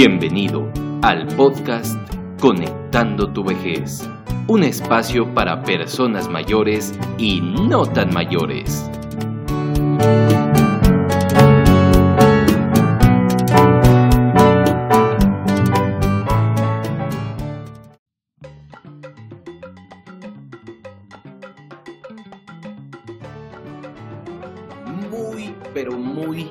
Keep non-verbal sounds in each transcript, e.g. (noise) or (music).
Bienvenido al podcast Conectando tu vejez, un espacio para personas mayores y no tan mayores. Muy, pero muy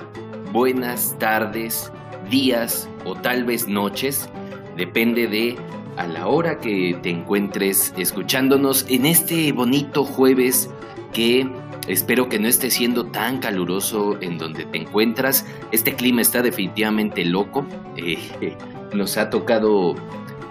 buenas tardes, días o tal vez noches, depende de a la hora que te encuentres escuchándonos en este bonito jueves que espero que no esté siendo tan caluroso en donde te encuentras. Este clima está definitivamente loco. Eh, nos ha tocado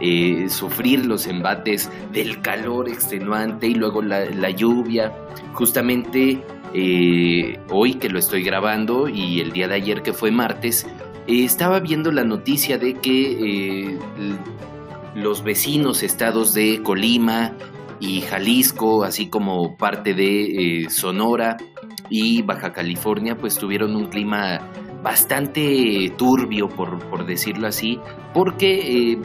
eh, sufrir los embates del calor extenuante y luego la, lluvia. Justamente eh, hoy que lo estoy grabando y el día de ayer que fue martes, estaba viendo la noticia de que los vecinos estados de Colima y Jalisco, así como parte de eh, Sonora y Baja California, pues tuvieron un clima bastante turbio, por, decirlo así, porque eh,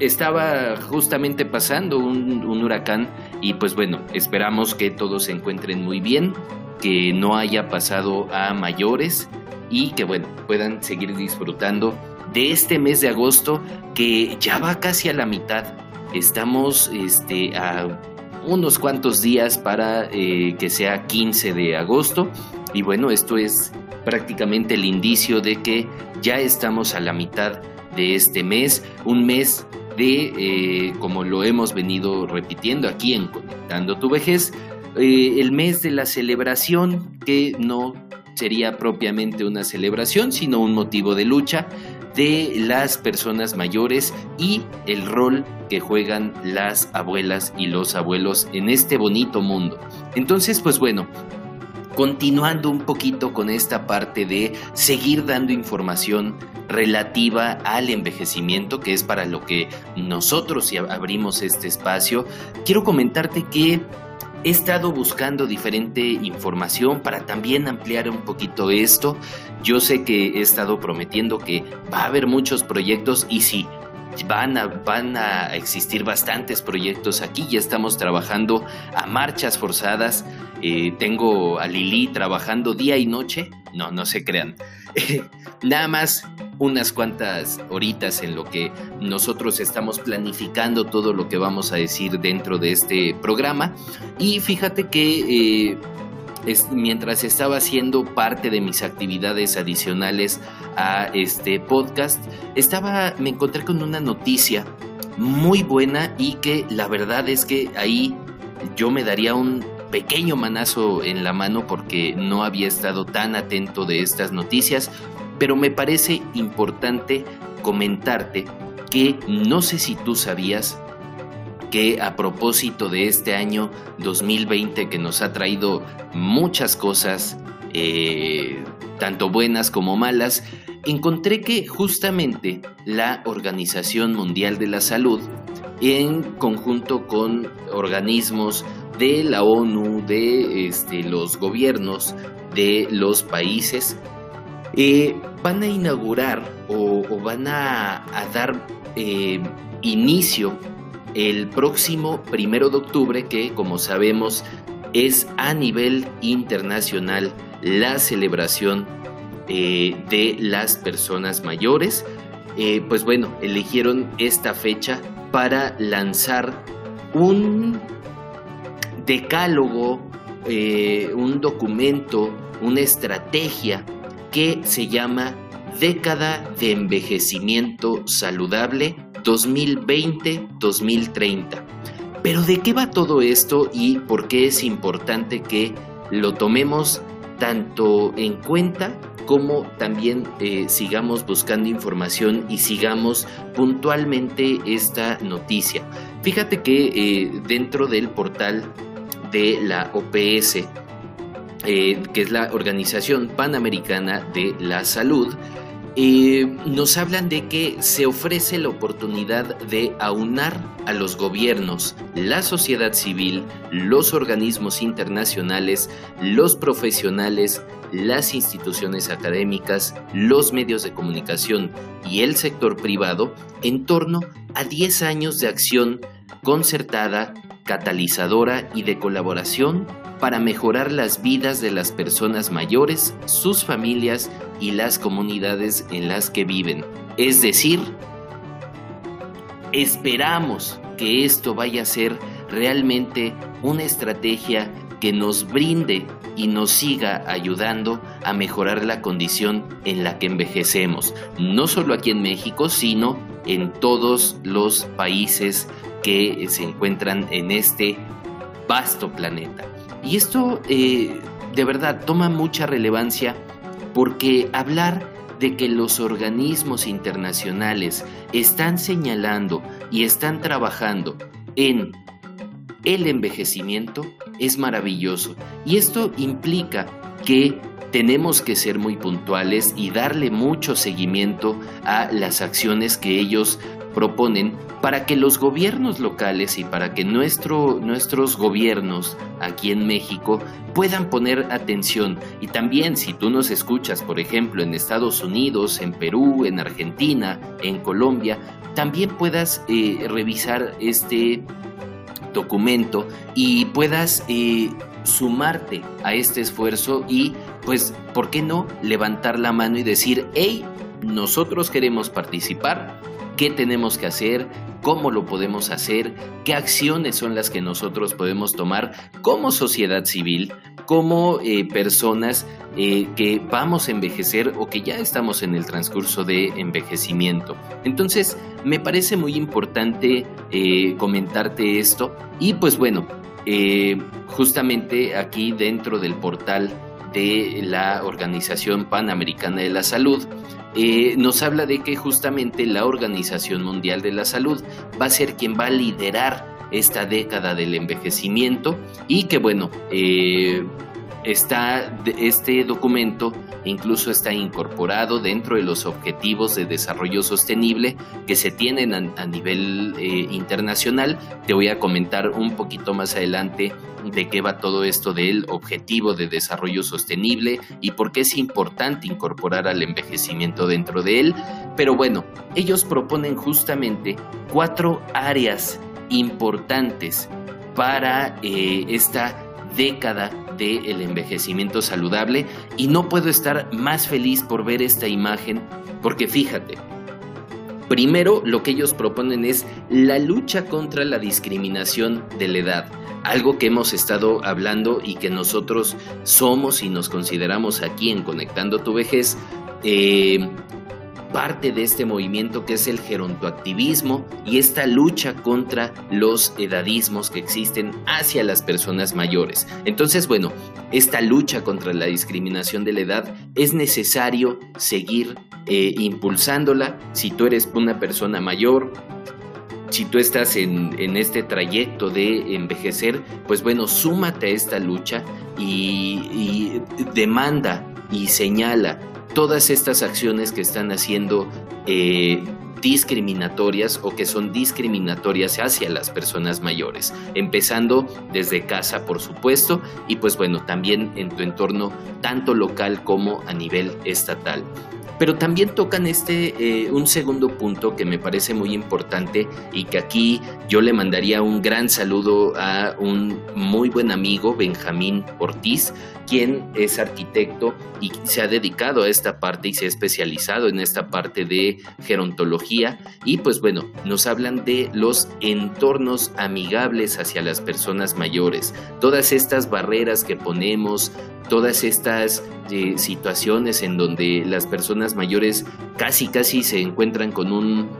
estaba justamente pasando un huracán y pues bueno, esperamos que todos se encuentren muy bien, que no haya pasado a mayores y que bueno, puedan seguir disfrutando de este mes de agosto que ya va casi a la mitad. Estamos este, a unos cuantos días para eh, que sea 15 de agosto y bueno, esto es prácticamente el indicio de que ya estamos a la mitad de este mes, un mes de, eh, como lo hemos venido repitiendo aquí en Conectando tu vejez, eh, el mes de la celebración que no sería propiamente una celebración, sino un motivo de lucha de las personas mayores y el rol que juegan las abuelas y los abuelos en este bonito mundo. Entonces, pues bueno, continuando un poquito con esta parte de seguir dando información relativa al envejecimiento, que es para lo que nosotros abrimos este espacio, quiero comentarte que He estado buscando diferente información para también ampliar un poquito esto. Yo sé que he estado prometiendo que va a haber muchos proyectos y sí, van a, van a existir bastantes proyectos aquí. Ya estamos trabajando a marchas forzadas. Eh, tengo a Lili trabajando día y noche. No, no se crean. (laughs) Nada más unas cuantas horitas en lo que nosotros estamos planificando todo lo que vamos a decir dentro de este programa. Y fíjate que eh, mientras estaba haciendo parte de mis actividades adicionales a este podcast, estaba, me encontré con una noticia muy buena y que la verdad es que ahí yo me daría un pequeño manazo en la mano porque no había estado tan atento de estas noticias, pero me parece importante comentarte que no sé si tú sabías que a propósito de este año 2020 que nos ha traído muchas cosas, eh, tanto buenas como malas, encontré que justamente la Organización Mundial de la Salud, en conjunto con organismos de la ONU, de este, los gobiernos de los países, eh, van a inaugurar o, van a, dar eh, inicio el próximo primero de octubre, que como sabemos es a nivel internacional la celebración eh, de las personas mayores. pues bueno, eligieron esta fecha para lanzar un decálogo, un documento, una estrategia que se llama Década de Envejecimiento Saludable 2020-2030. Pero ¿de qué va todo esto y por qué es importante que lo tomemos tanto en cuenta como también eh, sigamos buscando información y sigamos puntualmente esta noticia? Fíjate que eh, dentro del portal de la OPS eh, que es la Organización Panamericana de la Salud, nos hablan de que se ofrece la oportunidad de aunar a los gobiernos, la sociedad civil, los organismos internacionales, los profesionales, las instituciones académicas, los medios de comunicación y el sector privado en torno a 10 años de acción concertada, catalizadora y de colaboración para mejorar las vidas de las personas mayores, sus familias y las comunidades en las que viven. Es decir, esperamos que esto vaya a ser realmente una estrategia que nos brinde y nos siga ayudando a mejorar la condición en la que envejecemos, no solo aquí en México, sino en todos los países que se encuentran en este vasto planeta. Y esto eh, de verdad toma mucha relevancia porque hablar de que los organismos internacionales están señalando y están trabajando en el envejecimiento es maravilloso. Y esto implica que tenemos que ser muy puntuales y darle mucho seguimiento a las acciones que ellos proponen para que los gobiernos locales y para que nuestro, nuestros gobiernos aquí en México puedan poner atención. Y también si tú nos escuchas, por ejemplo, en Estados Unidos, en Perú, en Argentina, en Colombia, también puedas eh, revisar este documento y puedas eh, sumarte a este esfuerzo y pues, ¿por qué no levantar la mano y decir, hey, nosotros queremos participar, qué tenemos que hacer, cómo lo podemos hacer, qué acciones son las que nosotros podemos tomar como sociedad civil, como eh, personas eh, que vamos a envejecer o que ya estamos en el transcurso de envejecimiento. Entonces, me parece muy importante eh, comentarte esto y pues bueno, justamente aquí dentro del portal de la Organización Panamericana de la Salud, eh, nos habla de que justamente la Organización Mundial de la Salud va a ser quien va a liderar esta década del envejecimiento y que bueno, eh, está este documento incluso está incorporado dentro de los objetivos de desarrollo sostenible que se tienen a, nivel eh, internacional. Te voy a comentar un poquito más adelante de qué va todo esto del objetivo de desarrollo sostenible y por qué es importante incorporar al envejecimiento dentro de él. Pero bueno, ellos proponen justamente cuatro áreas importantes para eh, esta década del envejecimiento saludable y no puedo estar más feliz por ver esta imagen porque fíjate, primero lo que ellos proponen es la lucha contra la discriminación de la edad, algo que hemos estado hablando y que nosotros somos y nos consideramos aquí en Conectando tu vejez. Eh, parte de este movimiento que es el gerontoactivismo y esta lucha contra los edadismos que existen hacia las personas mayores. Entonces, bueno, esta lucha contra la discriminación de la edad es necesario seguir eh, impulsándola. Si tú eres una persona mayor, si tú estás en, este trayecto de envejecer, pues bueno, súmate a esta lucha y, y demanda y señala todas estas acciones que están haciendo eh, discriminatorias o que son discriminatorias hacia las personas mayores, empezando desde casa, por supuesto, y pues bueno, también en tu entorno tanto local como a nivel estatal. Pero también tocan este eh, un segundo punto que me parece muy importante y que aquí yo le mandaría un gran saludo a un muy buen amigo, Benjamín Ortiz, quien es arquitecto y se ha dedicado a esta parte y se ha especializado en esta parte de gerontología. Y pues bueno, nos hablan de los entornos amigables hacia las personas mayores, todas estas barreras que ponemos, todas estas eh, situaciones en donde las personas mayores casi casi se encuentran con un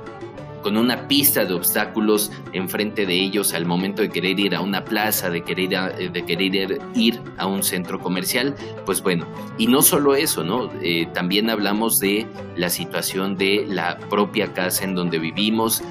con una pista de obstáculos enfrente de ellos al momento de querer ir a una plaza, de querer, eh, de querer ir a un centro comercial, pues bueno, y no solo eso, ¿no? Eh, también hablamos de la situación de la propia casa en donde vivimos,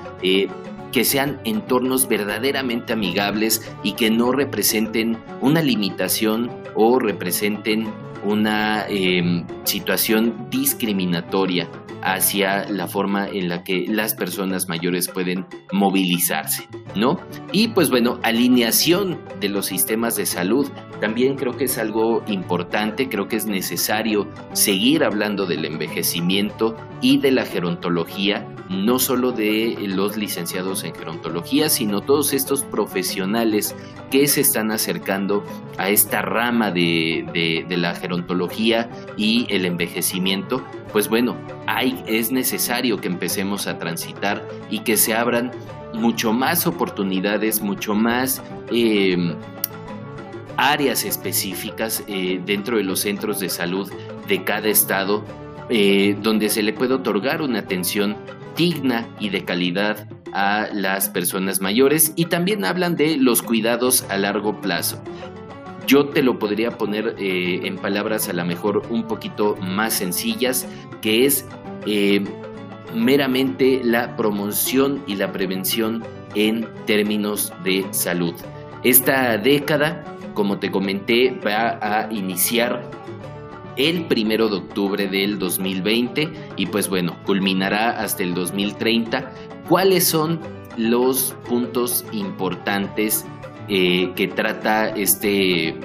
que sean entornos verdaderamente amigables y que no representen una limitación o representen una em, situación discriminatoria hacia la forma en la que las personas mayores pueden movilizarse, ¿no? Y pues bueno, alineación de los sistemas de salud también creo que es algo importante, creo que es necesario seguir hablando del envejecimiento y de la gerontología, no solo de los licenciados en gerontología, sino todos estos profesionales que se están acercando a esta rama de, la gerontología y el envejecimiento, pues bueno, hay, es necesario que empecemos a transitar y que se abran mucho más oportunidades, mucho más eh, áreas específicas eh, dentro de los centros de salud de cada estado eh, donde se le puede otorgar una atención digna y de calidad a las personas mayores y también hablan de los cuidados a largo plazo. Yo te lo podría poner eh, en palabras a lo mejor un poquito más sencillas, que es meramente la promoción y la prevención en términos de salud. Esta década como te comenté, va a iniciar el primero de octubre del 2020 y pues bueno, culminará hasta el 2030. ¿Cuáles son los puntos importantes eh, que trata este,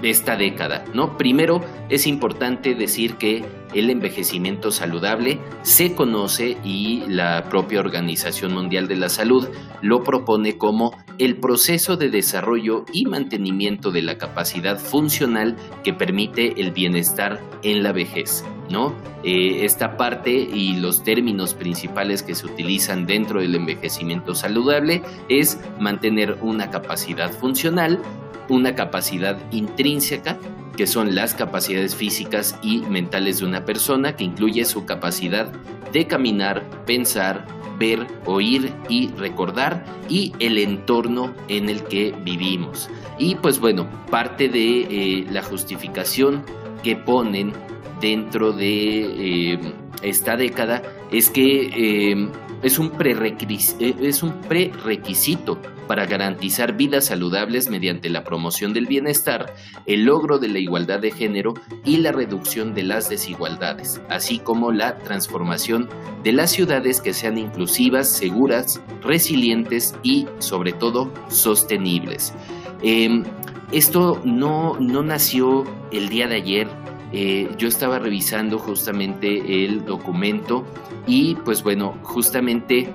esta década? ¿no? Primero, es importante decir que el envejecimiento saludable se conoce y la propia Organización Mundial de la Salud lo propone como el proceso de desarrollo y mantenimiento de la capacidad funcional que permite el bienestar en la vejez. ¿no? Eh, esta parte y los términos principales que se utilizan dentro del envejecimiento saludable es mantener una capacidad funcional, una capacidad intrínseca que son las capacidades físicas y mentales de una persona, que incluye su capacidad de caminar, pensar, ver, oír y recordar y el entorno en el que vivimos. Y pues bueno, parte de eh, la justificación que ponen dentro de eh, esta década es que eh, es un, es un prerequisito para garantizar vidas saludables mediante la promoción del bienestar, el logro de la igualdad de género y la reducción de las desigualdades, así como la transformación de las ciudades que sean inclusivas, seguras, resilientes y, sobre todo, sostenibles. Em, esto no, no nació el día de ayer, eh, yo estaba revisando justamente el documento y pues bueno, justamente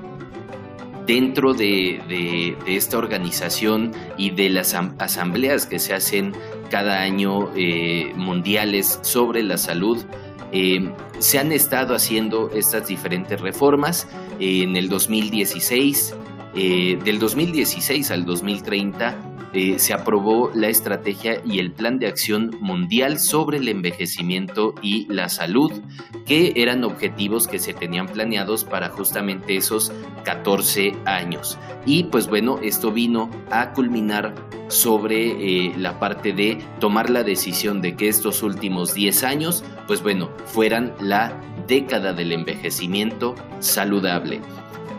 dentro de, esta organización y de las asambleas que se hacen cada año eh, mundiales sobre la salud, eh, se han estado haciendo estas diferentes reformas. en el 2016, eh, del 2016 al 2030, eh, se aprobó la estrategia y el plan de acción mundial sobre el envejecimiento y la salud, que eran objetivos que se tenían planeados para justamente esos 14 años. Y pues bueno, esto vino a culminar sobre eh, la parte de tomar la decisión de que estos últimos 10 años, pues bueno, fueran la década del envejecimiento saludable.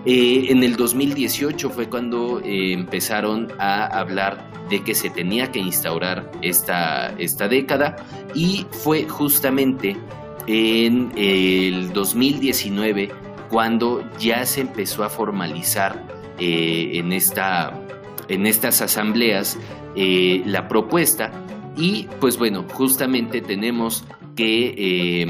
Eh, en el 2018 fue cuando eh, empezaron a hablar de que se tenía que instaurar esta, esta década y fue justamente en el 2019 cuando ya se empezó a formalizar eh, en, esta, en estas asambleas la propuesta y pues bueno, justamente tenemos que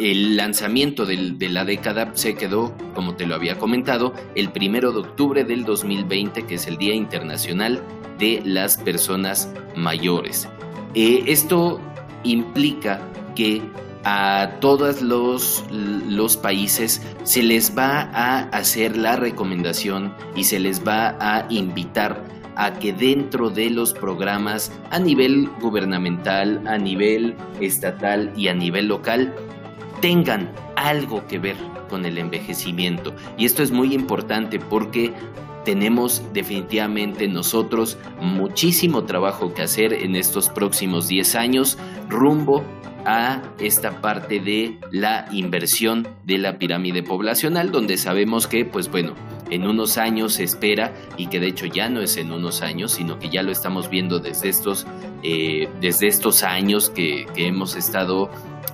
el lanzamiento de la década se quedó, como te lo había comentado, el primero de octubre del 2020, que es el Día Internacional de las Personas Mayores. Eh, esto implica que a todos los, los, países se les va a hacer la recomendación y se les va a invitar a que dentro de los programas a nivel gubernamental, a nivel estatal y a nivel local tengan algo que ver con el envejecimiento. Y esto es muy importante porque tenemos definitivamente nosotros muchísimo trabajo que hacer en estos próximos 10 años rumbo a esta parte de la inversión de la pirámide poblacional, donde sabemos que, pues bueno, en unos años se espera, y que de hecho ya no es en unos años, sino que ya lo estamos viendo desde estos, eh, desde estos años que, que hemos estado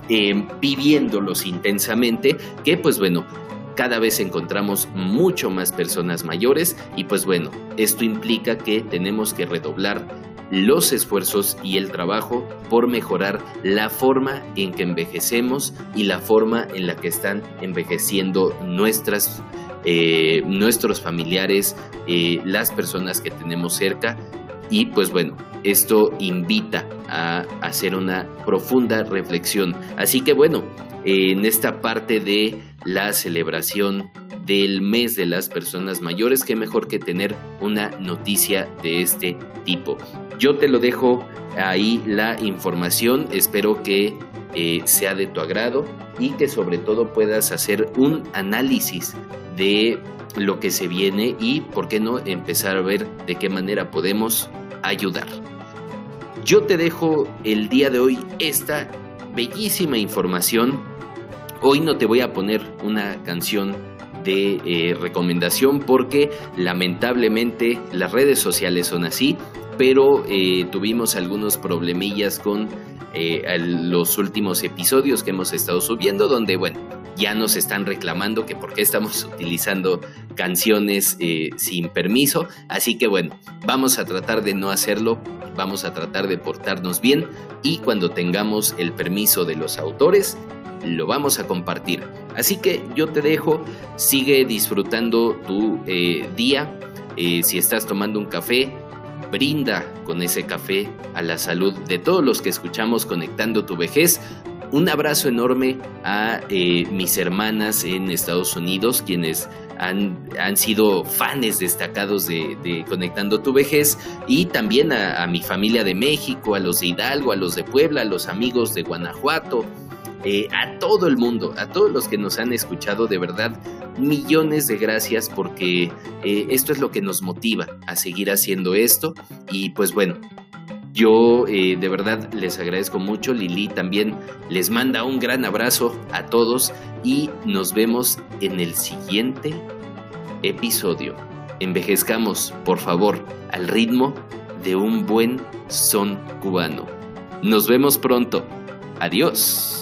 eh, viviéndolos intensamente, que pues bueno, cada vez encontramos mucho más personas mayores y pues bueno, esto implica que tenemos que redoblar los esfuerzos y el trabajo por mejorar la forma en que envejecemos y la forma en la que están envejeciendo nuestras, eh, nuestros familiares, eh, las personas que tenemos cerca. Y pues bueno, esto invita a hacer una profunda reflexión. Así que bueno, en esta parte de la celebración del mes de las personas mayores, qué mejor que tener una noticia de este tipo. Yo te lo dejo ahí la información, espero que eh, sea de tu agrado y que sobre todo puedas hacer un análisis de lo que se viene y, ¿por qué no?, empezar a ver de qué manera podemos ayudar. Yo te dejo el día de hoy esta bellísima información. Hoy no te voy a poner una canción de eh, recomendación porque lamentablemente las redes sociales son así, pero eh, tuvimos algunos problemillas con eh, los últimos episodios que hemos estado subiendo donde, bueno, ya nos están reclamando que por qué estamos utilizando canciones eh, sin permiso. Así que bueno, vamos a tratar de no hacerlo, vamos a tratar de portarnos bien y cuando tengamos el permiso de los autores, lo vamos a compartir. Así que yo te dejo, sigue disfrutando tu eh, día. Eh, si estás tomando un café, brinda con ese café a la salud de todos los que escuchamos conectando tu vejez un abrazo enorme a eh, mis hermanas en Estados Unidos, quienes han, han sido fans destacados de, Conectando tu Vejez, y también a, mi familia de México, a los de Hidalgo, a los de Puebla, a los amigos de Guanajuato, eh, a todo el mundo, a todos los que nos han escuchado, de verdad, millones de gracias porque eh, esto es lo que nos motiva a seguir haciendo esto. Y pues bueno, yo eh, de verdad les agradezco mucho. Lili también les manda un gran abrazo a todos y nos vemos en el siguiente episodio. Envejezcamos, por favor, al ritmo de un buen son cubano. Nos vemos pronto. Adiós.